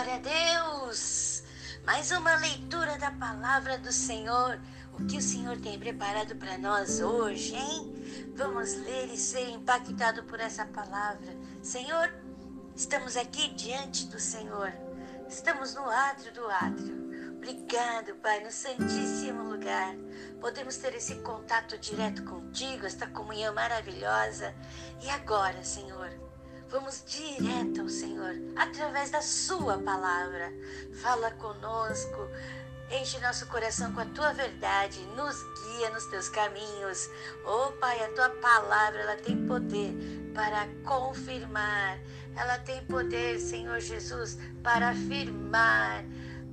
Glória a Deus! Mais uma leitura da palavra do Senhor. O que o Senhor tem preparado para nós hoje, hein? Vamos ler e ser impactado por essa palavra. Senhor, estamos aqui diante do Senhor. Estamos no átrio do átrio. Obrigado, Pai, no santíssimo lugar. Podemos ter esse contato direto contigo, esta comunhão maravilhosa. E agora, Senhor, Vamos direto ao Senhor, através da Sua palavra. Fala conosco, enche nosso coração com a Tua verdade, nos guia nos Teus caminhos. Oh Pai, a Tua palavra, ela tem poder para confirmar, ela tem poder, Senhor Jesus, para afirmar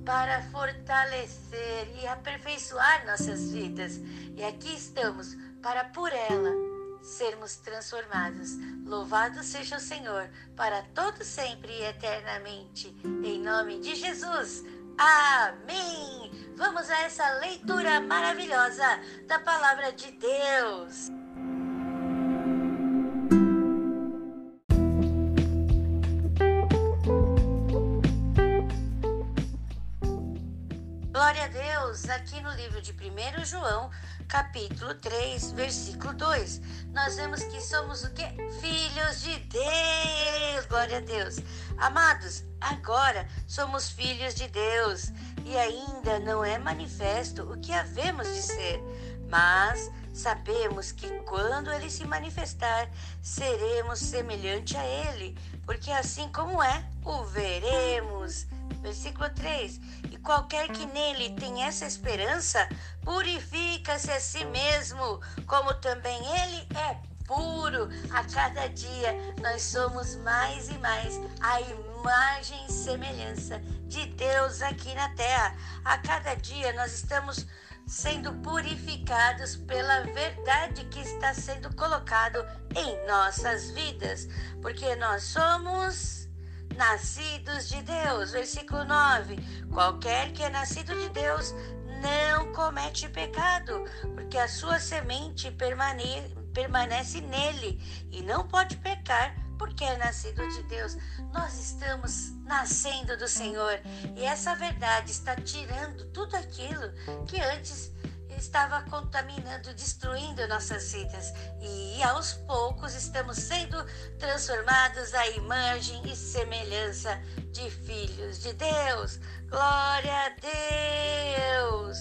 para fortalecer e aperfeiçoar nossas vidas. E aqui estamos para por ela sermos transformados. Louvado seja o Senhor, para todo sempre e eternamente. Em nome de Jesus. Amém! Vamos a essa leitura maravilhosa da palavra de Deus. Glória a Deus! Aqui no livro de 1 João, capítulo 3, versículo 2. Nós vemos que somos o que? Filhos de Deus. Glória a Deus. Amados, agora somos filhos de Deus e ainda não é manifesto o que havemos de ser, mas sabemos que quando ele se manifestar, seremos semelhante a ele, porque assim como é, o veremos. Versículo 3: E qualquer que nele tem essa esperança, purifica-se a si mesmo, como também ele é puro. A cada dia nós somos mais e mais a imagem e semelhança de Deus aqui na terra. A cada dia nós estamos sendo purificados pela verdade que está sendo colocado em nossas vidas, porque nós somos nascidos de Deus. Versículo 9: Qualquer que é nascido de Deus não comete pecado, porque a sua semente permane permanece nele e não pode pecar, porque é nascido de Deus. Nós estamos nascendo do Senhor e essa verdade está tirando tudo aquilo que antes estava contaminando, destruindo nossas vidas. E aos poucos estamos sendo transformados à imagem e semelhança de filhos de Deus. Glória a Deus!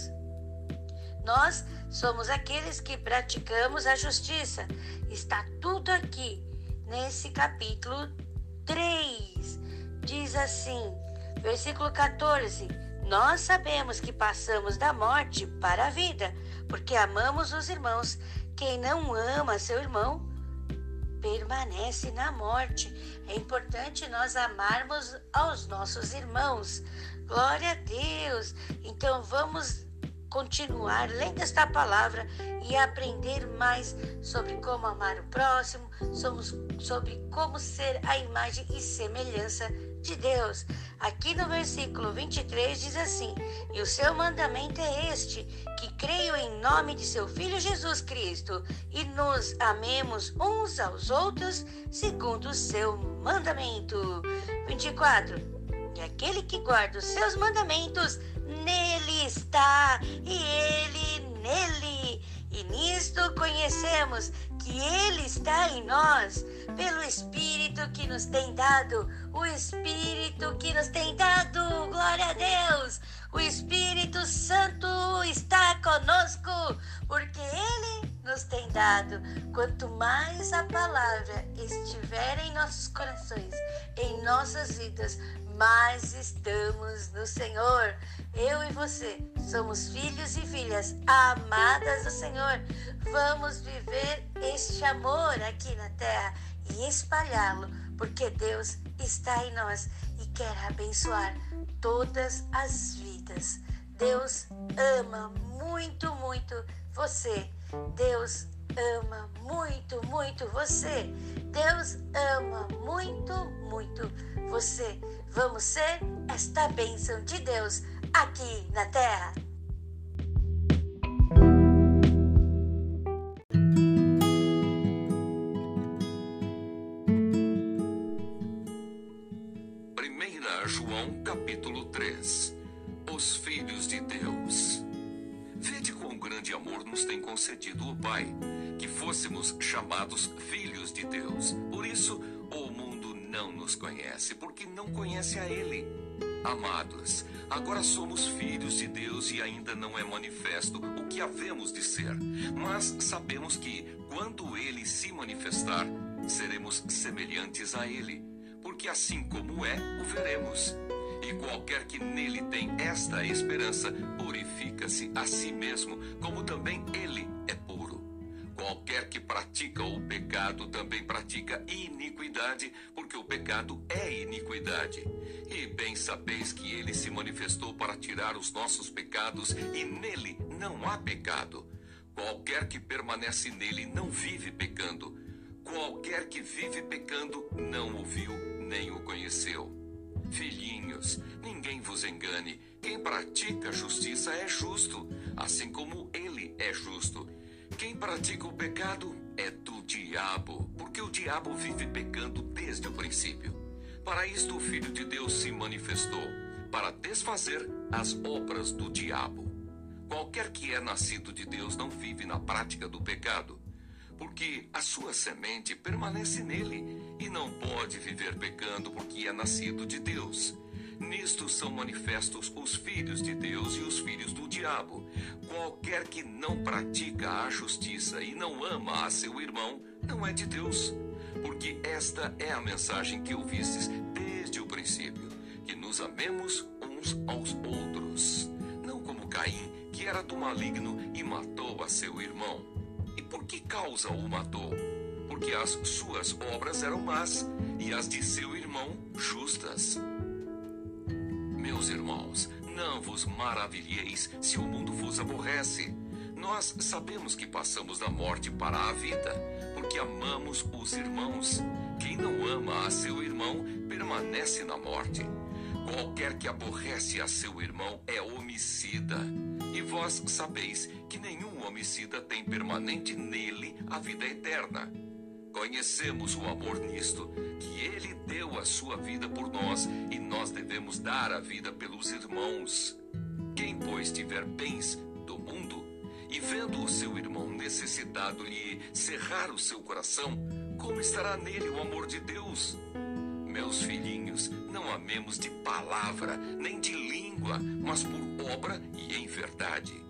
Nós somos aqueles que praticamos a justiça. Está tudo aqui nesse capítulo 3. Diz assim, versículo 14 nós sabemos que passamos da morte para a vida, porque amamos os irmãos. Quem não ama seu irmão permanece na morte. É importante nós amarmos aos nossos irmãos. Glória a Deus. Então vamos continuar lendo esta palavra e aprender mais sobre como amar o próximo, sobre como ser a imagem e semelhança de Deus. Aqui no versículo 23 diz assim: E o seu mandamento é este: que creio em nome de seu Filho Jesus Cristo e nos amemos uns aos outros segundo o seu mandamento. 24. E aquele que guarda os seus mandamentos, nele está, e ele nele. E nisto conhecemos que Ele está em nós, pelo Espírito que nos tem dado. O Espírito que nos tem dado, glória a Deus. O Espírito Santo está conosco, porque Ele nos tem dado. Quanto mais a palavra estiver em nossos corações, em nossas vidas, mais estamos no Senhor. Eu e você somos filhos e filhas amadas do Senhor. Vamos viver este amor aqui na terra e espalhá-lo, porque Deus está em nós e quer abençoar todas as vidas. Deus ama muito, muito você. Deus ama muito, muito você. Deus ama muito, muito você. Vamos ser esta bênção de Deus aqui na terra. Conhece, porque não conhece a Ele. Amados, agora somos filhos de Deus e ainda não é manifesto o que havemos de ser, mas sabemos que, quando Ele se manifestar, seremos semelhantes a Ele, porque assim como é, o veremos. E qualquer que nele tem esta esperança purifica-se a si mesmo, como também ele é puro. Qualquer que pratica o pecado também pratica iniquidade, porque o pecado é iniquidade. E bem sabeis que ele se manifestou para tirar os nossos pecados, e nele não há pecado. Qualquer que permanece nele não vive pecando. Qualquer que vive pecando não o viu nem o conheceu. Filhinhos, ninguém vos engane. Quem pratica justiça é justo, assim como ele é justo. Quem pratica o pecado é do diabo, porque o diabo vive pecando desde o princípio. Para isto o Filho de Deus se manifestou, para desfazer as obras do diabo. Qualquer que é nascido de Deus não vive na prática do pecado porque a sua semente permanece nele e não pode viver pecando porque é nascido de Deus. Nisto são manifestos os filhos de Deus e os filhos do diabo. Qualquer que não pratica a justiça e não ama a seu irmão, não é de Deus. Porque esta é a mensagem que ouvistes desde o princípio: que nos amemos uns aos outros. Não como Caim, que era do maligno e matou a seu irmão por que causa o matou? Porque as suas obras eram más e as de seu irmão justas. Meus irmãos, não vos maravilheis se o mundo vos aborrece. Nós sabemos que passamos da morte para a vida, porque amamos os irmãos. Quem não ama a seu irmão permanece na morte. Qualquer que aborrece a seu irmão é homicida. E vós sabeis que nenhum homicida tem permanente nele a vida eterna. Conhecemos o amor nisto, que ele deu a sua vida por nós e nós devemos dar a vida pelos irmãos. Quem, pois, tiver bens do mundo e vendo o seu irmão necessitado lhe cerrar o seu coração, como estará nele o amor de Deus? Meus filhinhos, não amemos de palavra, nem de língua, mas por obra e em verdade.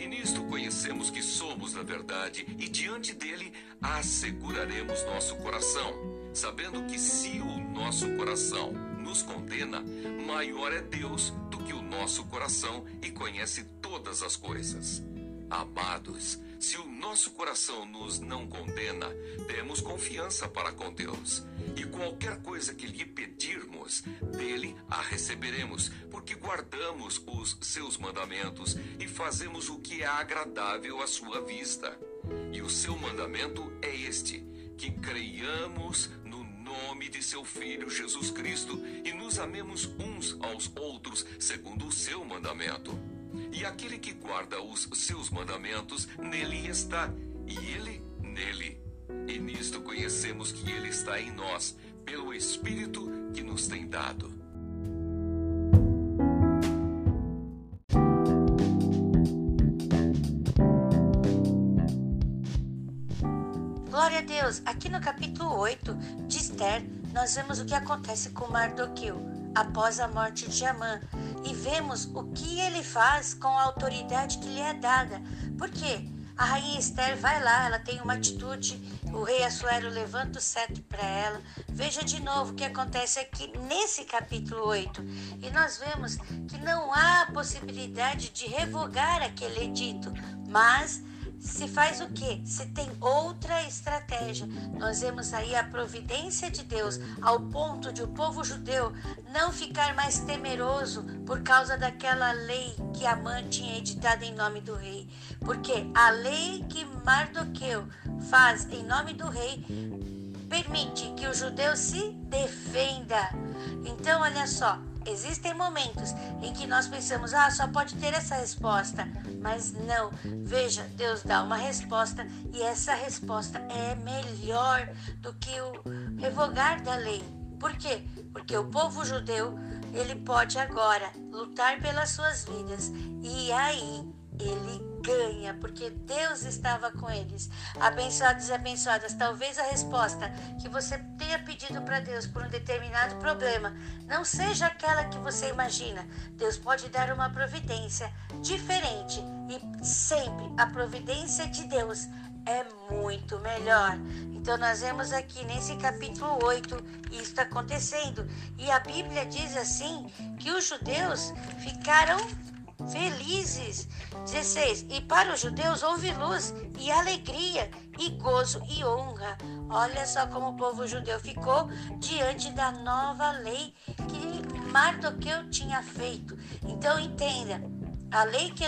E nisto conhecemos que somos da verdade, e diante dele asseguraremos nosso coração, sabendo que se o nosso coração nos condena, maior é Deus do que o nosso coração e conhece todas as coisas. Amados, se o nosso coração nos não condena, temos confiança para com Deus. E qualquer coisa que lhe pedirmos, dele a receberemos, porque guardamos os seus mandamentos e fazemos o que é agradável à sua vista. E o seu mandamento é este: que creiamos no nome de seu Filho Jesus Cristo e nos amemos uns aos outros, segundo o seu mandamento. E aquele que guarda os seus mandamentos, nele está, e ele nele. E nisto conhecemos que ele está em nós, pelo Espírito que nos tem dado. Glória a Deus! Aqui no capítulo 8 de Esther, nós vemos o que acontece com Mardoqueu após a morte de Amã e vemos o que ele faz com a autoridade que lhe é dada. Por quê? A rainha Esther vai lá, ela tem uma atitude, o rei Assuero levanta o cetro para ela. Veja de novo o que acontece aqui nesse capítulo 8. E nós vemos que não há possibilidade de revogar aquele edito, mas se faz o que? Se tem outra estratégia. Nós vemos aí a providência de Deus ao ponto de o povo judeu não ficar mais temeroso por causa daquela lei que Amã tinha editado em nome do rei. Porque a lei que Mardoqueu faz em nome do rei permite que o judeu se defenda. Então, olha só, Existem momentos em que nós pensamos, ah, só pode ter essa resposta, mas não. Veja, Deus dá uma resposta e essa resposta é melhor do que o revogar da lei. Por quê? Porque o povo judeu ele pode agora lutar pelas suas vidas. E aí ele ganha, porque Deus estava com eles. Abençoados e abençoadas, talvez a resposta que você tenha pedido para Deus por um determinado problema não seja aquela que você imagina. Deus pode dar uma providência diferente e sempre a providência de Deus é muito melhor. Então nós vemos aqui nesse capítulo 8 isso acontecendo. E a Bíblia diz assim que os judeus ficaram felizes. 16. E para os judeus houve luz e alegria e gozo e honra. Olha só como o povo judeu ficou diante da nova lei que Mardoqueu tinha feito. Então entenda, a lei que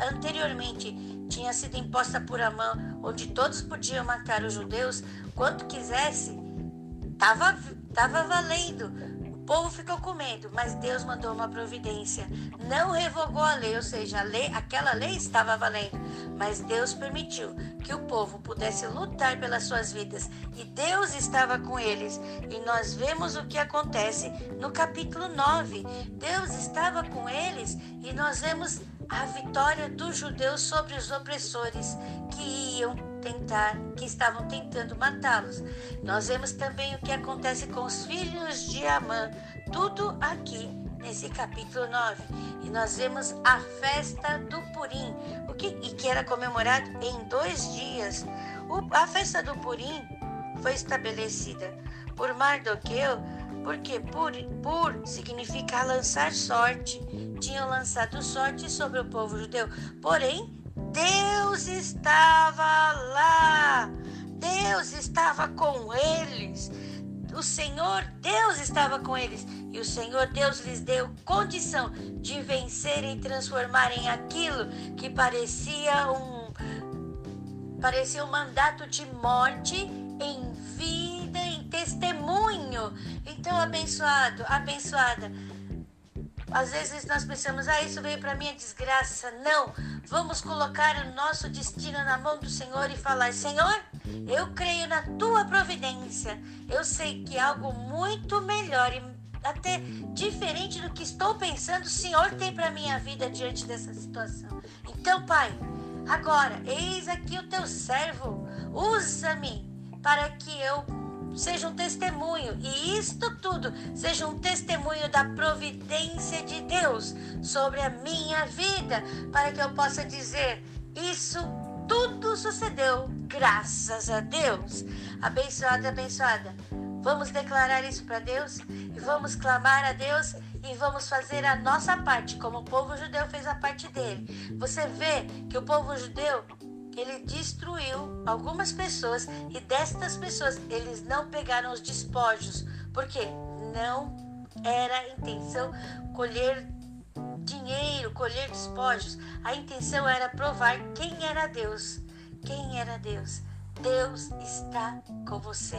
anteriormente tinha sido imposta por Amã, onde todos podiam matar os judeus quanto quisesse, estava tava valendo o povo ficou com medo, mas Deus mandou uma providência. Não revogou a lei, ou seja, a lei, aquela lei estava valendo, mas Deus permitiu que o povo pudesse lutar pelas suas vidas e Deus estava com eles. E nós vemos o que acontece no capítulo 9. Deus estava com eles e nós vemos a vitória dos judeus sobre os opressores que iam tentar, que estavam tentando matá-los. Nós vemos também o que acontece com os filhos de Amã, tudo aqui nesse capítulo 9. E nós vemos a festa do Purim, o que, e que era comemorado em dois dias. O, a festa do Purim foi estabelecida por Mardoqueu, porque por, por significa lançar sorte. Tinham lançado sorte sobre o povo judeu. Porém, Deus estava lá. Deus estava com eles. O Senhor Deus estava com eles e o Senhor Deus lhes deu condição de vencerem e transformarem aquilo que parecia um parecia um mandato de morte em vida, em testemunho. Então, abençoado, abençoada, às vezes nós pensamos, ah, isso veio para mim é desgraça. Não, vamos colocar o nosso destino na mão do Senhor e falar: Senhor, eu creio na tua providência. Eu sei que algo muito melhor e até diferente do que estou pensando, o Senhor tem para minha vida diante dessa situação. Então, Pai, agora, eis aqui o teu servo, usa-me para que eu seja um testemunho, e isto tudo seja um testemunho da providência de Deus sobre a minha vida, para que eu possa dizer: isso tudo sucedeu graças a Deus. Abençoada, abençoada. Vamos declarar isso para Deus e vamos clamar a Deus e vamos fazer a nossa parte, como o povo judeu fez a parte dele. Você vê que o povo judeu ele destruiu algumas pessoas e destas pessoas eles não pegaram os despojos, porque não era a intenção colher dinheiro, colher despojos. A intenção era provar quem era Deus. Quem era Deus? Deus está com você.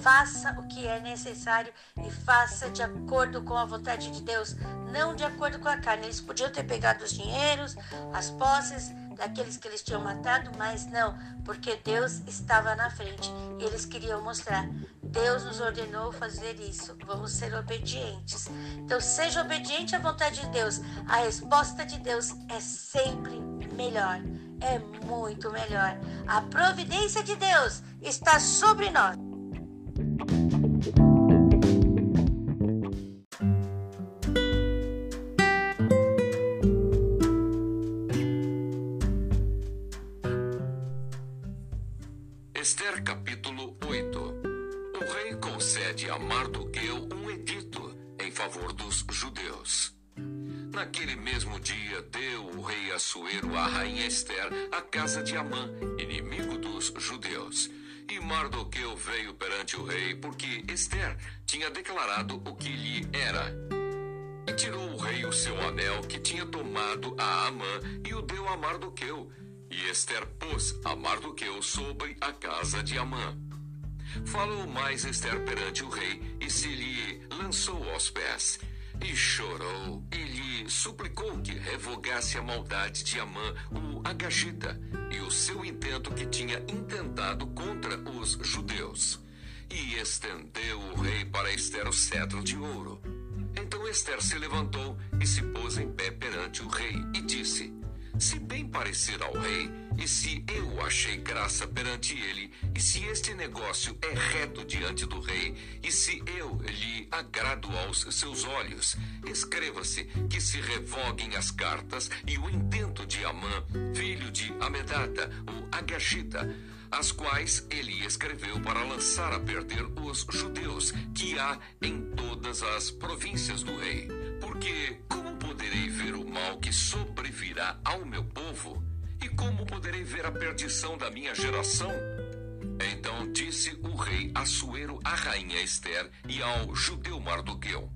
Faça o que é necessário e faça de acordo com a vontade de Deus, não de acordo com a carne. Eles podiam ter pegado os dinheiros, as posses, daqueles que eles tinham matado, mas não, porque Deus estava na frente e eles queriam mostrar. Deus nos ordenou fazer isso, vamos ser obedientes. Então, seja obediente à vontade de Deus. A resposta de Deus é sempre melhor, é muito melhor. A providência de Deus está sobre nós. Naquele mesmo dia, deu o rei Assuero à rainha Esther a casa de Amã, inimigo dos judeus. E Mardoqueu veio perante o rei, porque Esther tinha declarado o que lhe era. E tirou o rei o seu anel que tinha tomado a Amã e o deu a Mardoqueu. E Esther pôs a Mardoqueu sobre a casa de Amã. Falou mais Esther perante o rei e se lhe lançou aos pés. E chorou e lhe suplicou que revogasse a maldade de Amã, o Agagita, e o seu intento que tinha intentado contra os judeus. E estendeu o rei para Esther o cetro de ouro. Então Esther se levantou e se pôs em pé perante o rei e disse: Se bem parecer ao rei, e se eu achei graça perante ele, e se este negócio é reto diante do rei, e se eu lhe agrado aos seus olhos, escreva-se que se revoguem as cartas e o intento de Amã, filho de Amedata, o Agashita, as quais ele escreveu para lançar a perder os judeus que há em todas as províncias do rei. Porque como poderei ver o mal que sobrevirá ao meu povo? E como poderei ver a perdição da minha geração? Então disse o rei Assuero à rainha Esther e ao judeu Mardoqueu: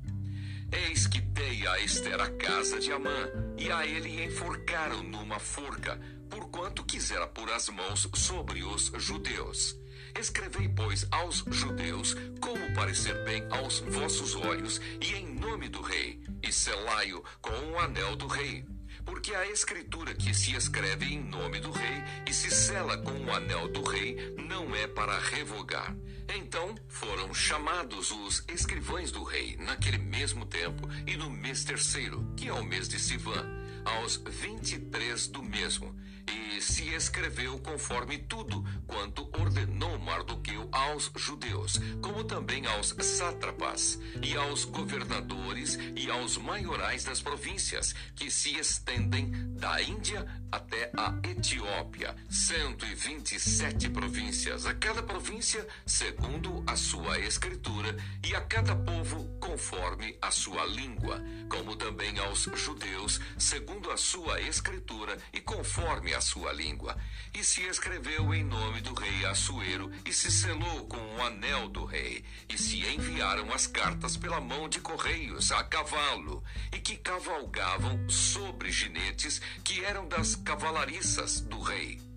Eis que dei a Esther a casa de Amã, e a ele enforcaram numa forca, porquanto quisera pôr as mãos sobre os judeus. Escrevei, pois, aos judeus como parecer bem aos vossos olhos, e em nome do rei, e selai-o com o anel do rei. Porque a escritura que se escreve em nome do rei e se sela com o anel do rei não é para revogar. Então foram chamados os escrivães do rei naquele mesmo tempo e no mês terceiro, que é o mês de Sivan, aos vinte e três do mesmo e se escreveu conforme tudo quanto ordenou Mardoqueu aos judeus, como também aos sátrapas, e aos governadores e aos maiorais das províncias, que se estendem da Índia até a Etiópia, 127 províncias, a cada província segundo a sua escritura, e a cada povo conforme a sua língua, como também aos judeus, segundo a sua escritura e conforme a sua língua. E se escreveu em nome do rei Assuero, e se selou com o anel do rei, e se enviaram as cartas pela mão de correios a cavalo, e que cavalgavam sobre ginetes que eram das cavalariças do rei.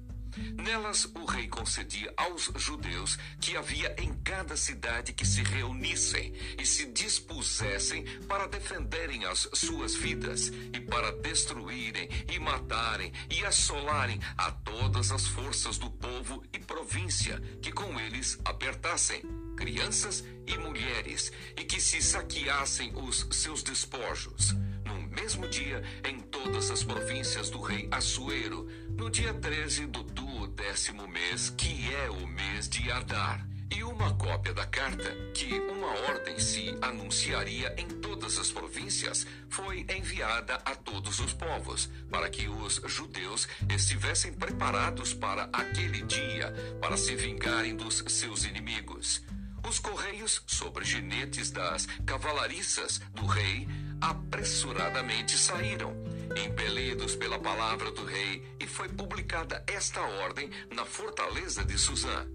Nelas o rei concedia aos judeus que havia em cada cidade que se reunissem e se dispusessem para defenderem as suas vidas e para destruírem e matarem e assolarem a todas as forças do povo e província que com eles apertassem crianças e mulheres e que se saqueassem os seus despojos. No mesmo dia em todas as províncias do rei Assuero, no dia 13 do duodécimo mês, que é o mês de Adar. E uma cópia da carta, que uma ordem se anunciaria em todas as províncias, foi enviada a todos os povos, para que os judeus estivessem preparados para aquele dia, para se vingarem dos seus inimigos. Os correios sobre ginetes das cavalariças do rei apressuradamente saíram, impelidos pela palavra do rei, e foi publicada esta ordem na fortaleza de Suzã.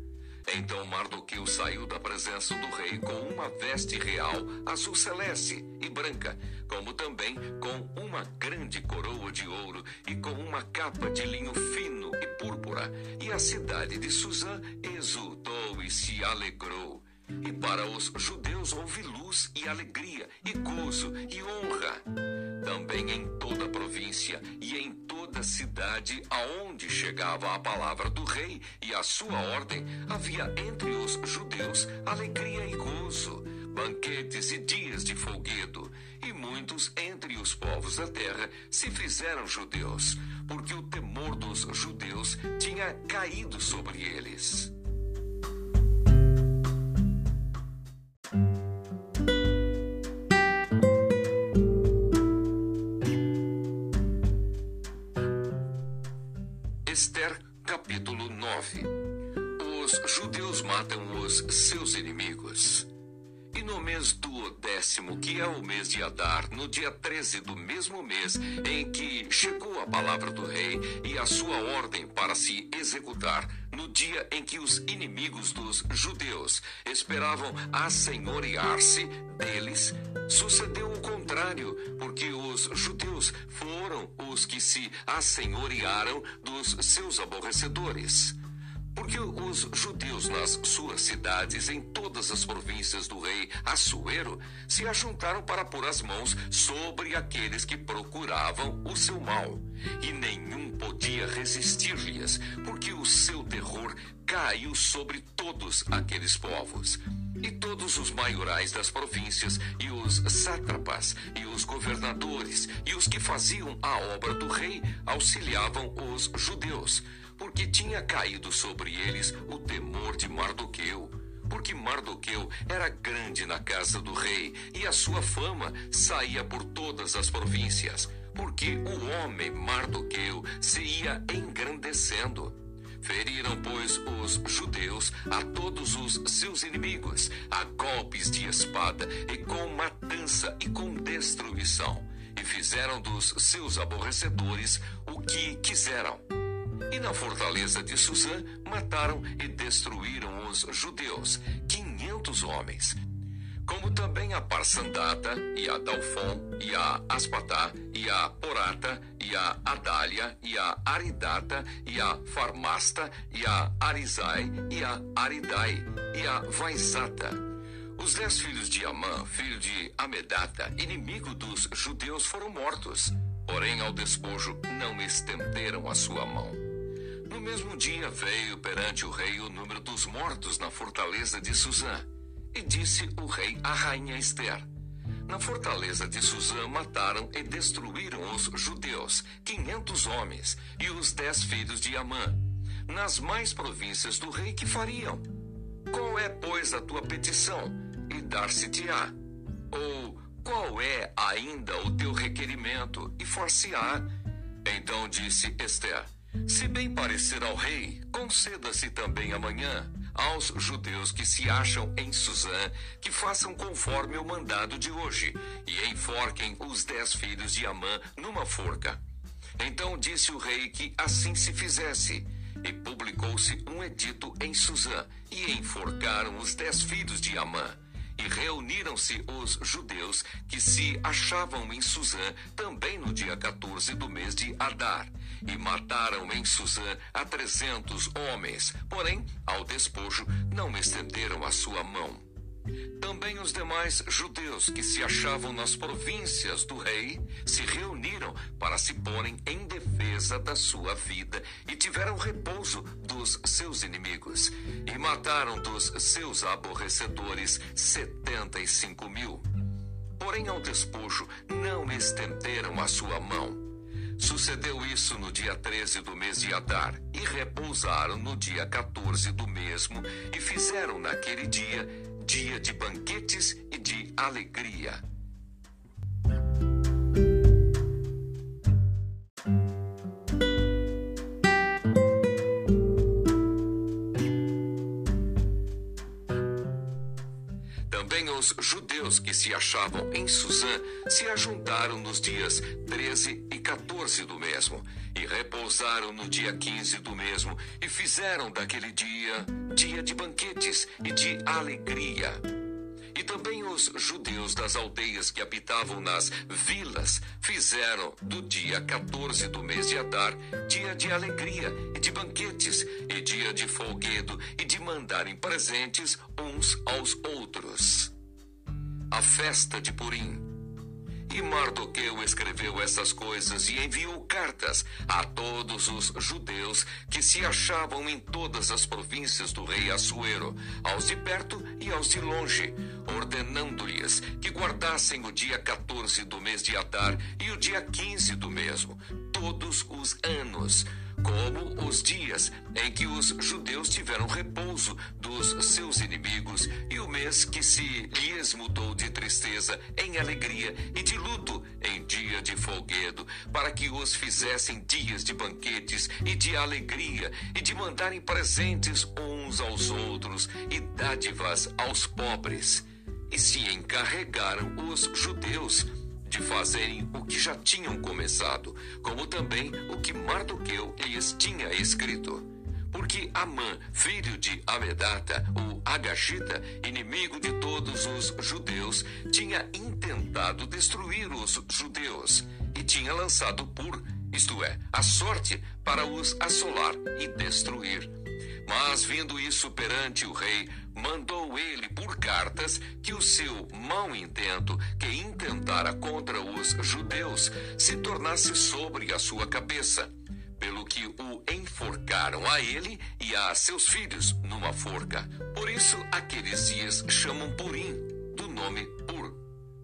Então Mardoqueu saiu da presença do rei com uma veste real azul celeste e branca, como também com uma grande coroa de ouro e com uma capa de linho fino e púrpura. E a cidade de Suzã exultou e se alegrou. E para os judeus houve luz e alegria, e gozo e honra. Também em toda a província e em toda a cidade aonde chegava a palavra do rei e a sua ordem, havia entre os judeus alegria e gozo, banquetes e dias de folguedo. E muitos entre os povos da terra se fizeram judeus, porque o temor dos judeus tinha caído sobre eles. Décimo, que é o mês de Adar, no dia 13 do mesmo mês em que chegou a palavra do rei e a sua ordem para se executar, no dia em que os inimigos dos judeus esperavam assenhorear-se deles, sucedeu o contrário, porque os judeus foram os que se assenhorearam dos seus aborrecedores. Porque os judeus nas suas cidades, em todas as províncias do rei Assuero, se ajuntaram para pôr as mãos sobre aqueles que procuravam o seu mal. E nenhum podia resistir-lhes, porque o seu terror caiu sobre todos aqueles povos. E todos os maiorais das províncias, e os sátrapas, e os governadores, e os que faziam a obra do rei, auxiliavam os judeus porque tinha caído sobre eles o temor de Mardoqueu. Porque Mardoqueu era grande na casa do rei e a sua fama saía por todas as províncias. Porque o homem Mardoqueu se ia engrandecendo. Feriram, pois, os judeus a todos os seus inimigos, a golpes de espada, e com matança e com destruição, e fizeram dos seus aborrecedores o que quiseram. E na fortaleza de Suzã mataram e destruíram os judeus, quinhentos homens. Como também a Parsandata, e a Dalfon, e a Aspatá, e a Porata, e a Adália, e a Aridata, e a Farmasta, e a Arizai, e a Aridai, e a Vaisata. Os dez filhos de Amã, filho de Amedata, inimigo dos judeus, foram mortos. Porém, ao despojo não estenderam a sua mão. No mesmo dia veio perante o rei o número dos mortos na fortaleza de Suzã. E disse o rei à rainha Esther: Na fortaleza de Suzã mataram e destruíram os judeus, quinhentos homens, e os dez filhos de Amã. Nas mais províncias do rei que fariam? Qual é, pois, a tua petição? E dar-se-te-á. Ou qual é ainda o teu requerimento? E for-se-á. Então disse Esther: se bem parecer ao rei, conceda-se também amanhã aos judeus que se acham em Suzã, que façam conforme o mandado de hoje, e enforquem os dez filhos de Amã numa forca. Então disse o rei que assim se fizesse, e publicou-se um edito em Suzã, e enforcaram os dez filhos de Amã. E reuniram-se os judeus que se achavam em Suzã também no dia 14 do mês de Adar. E mataram em Suzã a trezentos homens, porém, ao despojo, não estenderam a sua mão. Também os demais judeus que se achavam nas províncias do rei se reuniram para se porem em defesa da sua vida e tiveram repouso dos seus inimigos e mataram dos seus aborrecedores setenta e cinco mil. Porém, ao despojo não estenderam a sua mão. Sucedeu isso no dia 13 do mês de Adar, e repousaram no dia 14 do mesmo, e fizeram naquele dia dia de banquetes e de alegria. Que se achavam em Suzã se ajuntaram nos dias 13 e 14 do mesmo, e repousaram no dia 15 do mesmo, e fizeram daquele dia dia de banquetes e de alegria. E também os judeus das aldeias que habitavam nas vilas fizeram do dia 14 do mês de Adar dia de alegria e de banquetes, e dia de folguedo e de mandarem presentes uns aos outros. A festa de Purim. E Mardoqueu escreveu essas coisas e enviou cartas a todos os judeus que se achavam em todas as províncias do rei Assuero, aos de perto e aos de longe, ordenando-lhes que guardassem o dia 14 do mês de Adar e o dia 15 do mesmo, todos os anos como os dias em que os judeus tiveram repouso dos seus inimigos e o mês que se lhes mudou de tristeza em alegria e de luto em dia de folguedo, para que os fizessem dias de banquetes e de alegria e de mandarem presentes uns aos outros e dádivas aos pobres. E se encarregaram os judeus de fazerem o que já tinham começado, como também o que Mardoqueu lhes tinha escrito. Porque Amã, filho de Amedata, o Agashita, inimigo de todos os judeus, tinha intentado destruir os judeus e tinha lançado por, isto é, a sorte para os assolar e destruir Mas vendo isso perante o rei, mandou ele por cartas que o seu mau intento, que intentara contra os judeus, se tornasse sobre a sua cabeça. Pelo que o enforcaram a ele e a seus filhos numa forca. Por isso, aqueles dias chamam Purim, do nome Pur.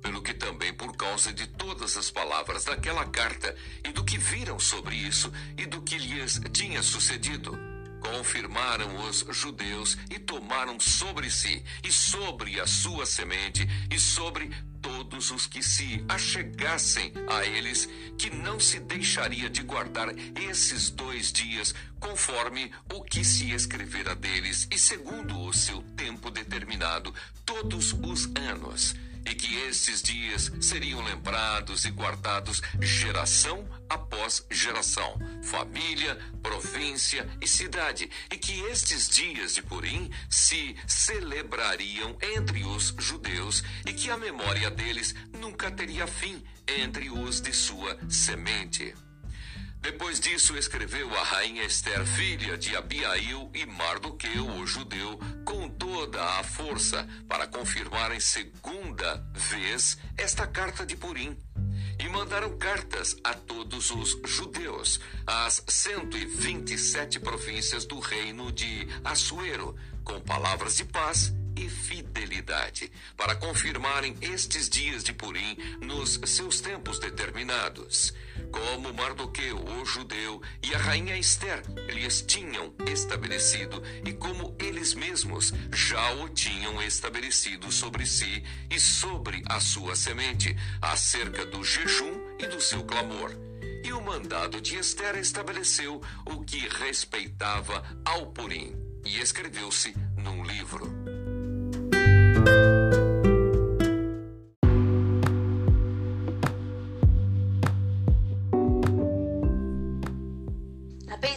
Pelo que também por causa de todas as palavras daquela carta e do que viram sobre isso e do que lhes tinha sucedido confirmaram os judeus e tomaram sobre si e sobre a sua semente e sobre todos os que se achegassem a eles, que não se deixaria de guardar esses dois dias, conforme o que se escrevera deles, e segundo o seu tempo determinado, todos os anos e que estes dias seriam lembrados e guardados geração após geração, família, província e cidade, e que estes dias de Purim se celebrariam entre os judeus e que a memória deles nunca teria fim entre os de sua semente. Depois disso, escreveu a rainha Esther, filha de Abiail e Mardoqueu, o judeu, com toda a força, para confirmar em segunda vez esta carta de Purim. E mandaram cartas a todos os judeus, às 127 províncias do reino de Assuero, com palavras de paz e fidelidade, para confirmarem estes dias de Purim nos seus tempos determinados como Mardoqueu, o judeu, e a rainha Esther lhes tinham estabelecido, e como eles mesmos já o tinham estabelecido sobre si e sobre a sua semente, acerca do jejum e do seu clamor. E o mandado de Esther estabeleceu o que respeitava ao Purim, e escreveu-se num livro.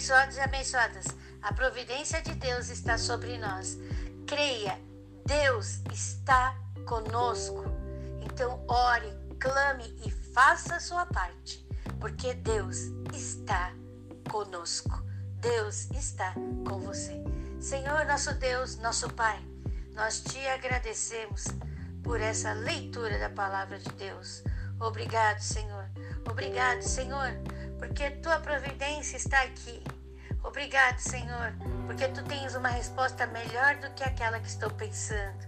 Abençoados e abençoadas, a providência de Deus está sobre nós. Creia, Deus está conosco. Então, ore, clame e faça a sua parte, porque Deus está conosco. Deus está com você. Senhor, nosso Deus, nosso Pai, nós te agradecemos por essa leitura da palavra de Deus. Obrigado, Senhor. Obrigado, Senhor, porque tua providência está aqui. Obrigado, Senhor, porque tu tens uma resposta melhor do que aquela que estou pensando.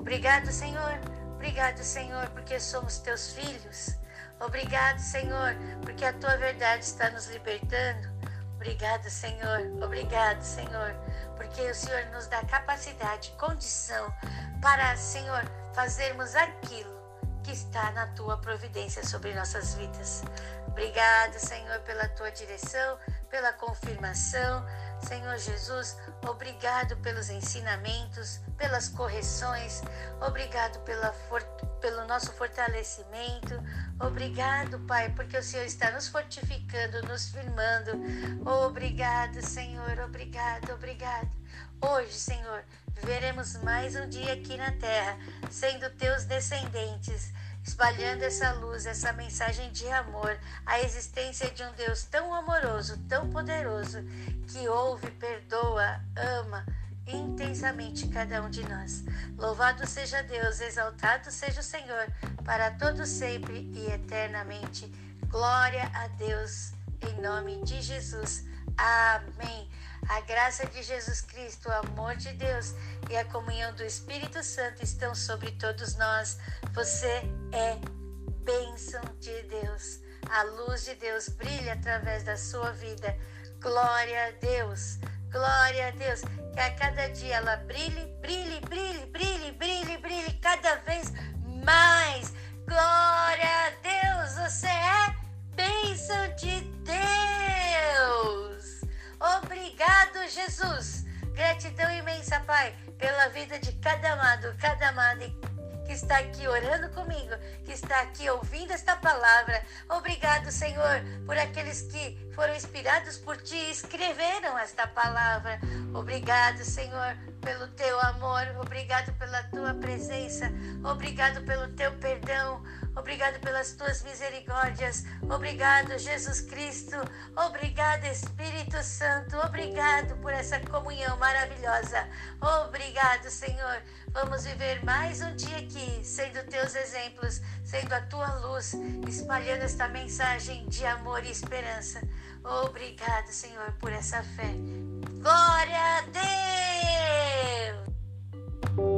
Obrigado, Senhor. Obrigado, Senhor, porque somos teus filhos. Obrigado, Senhor, porque a tua verdade está nos libertando. Obrigado, Senhor. Obrigado, Senhor, porque o Senhor nos dá capacidade, condição para, Senhor, fazermos aquilo que está na tua providência sobre nossas vidas. Obrigado, Senhor, pela tua direção, pela confirmação. Senhor Jesus, obrigado pelos ensinamentos, pelas correções, obrigado pela pelo nosso fortalecimento. Obrigado, Pai, porque o Senhor está nos fortificando, nos firmando. Obrigado, Senhor, obrigado, obrigado. Hoje, Senhor, veremos mais um dia aqui na terra, sendo teus descendentes espalhando essa luz, essa mensagem de amor, a existência de um Deus tão amoroso, tão poderoso, que ouve, perdoa, ama intensamente cada um de nós. Louvado seja Deus, exaltado seja o Senhor, para todo sempre e eternamente. Glória a Deus, em nome de Jesus. Amém. A graça de Jesus Cristo, o amor de Deus e a comunhão do Espírito Santo estão sobre todos nós. Você é bênção de Deus. A luz de Deus brilha através da sua vida. Glória a Deus. Glória a Deus. Que a cada dia ela brilhe, brilhe, brilhe, brilhe, brilhe, brilhe cada vez mais. Glória a Deus. Você é bênção de Jesus. Gratidão imensa, Pai, pela vida de cada amado, cada amada que está aqui orando comigo, que está aqui ouvindo esta palavra. Obrigado, Senhor, por aqueles que foram inspirados por Ti e escreveram esta palavra. Obrigado, Senhor, pelo teu amor, obrigado pela tua presença, obrigado pelo teu perdão, obrigado pelas tuas misericórdias, obrigado, Jesus Cristo, obrigado, Espírito Santo, obrigado por essa comunhão maravilhosa, obrigado, Senhor. Vamos viver mais um dia aqui, sendo teus exemplos, sendo a tua luz, espalhando esta mensagem de amor e esperança. Obrigado, Senhor, por essa fé. Glória a Deus!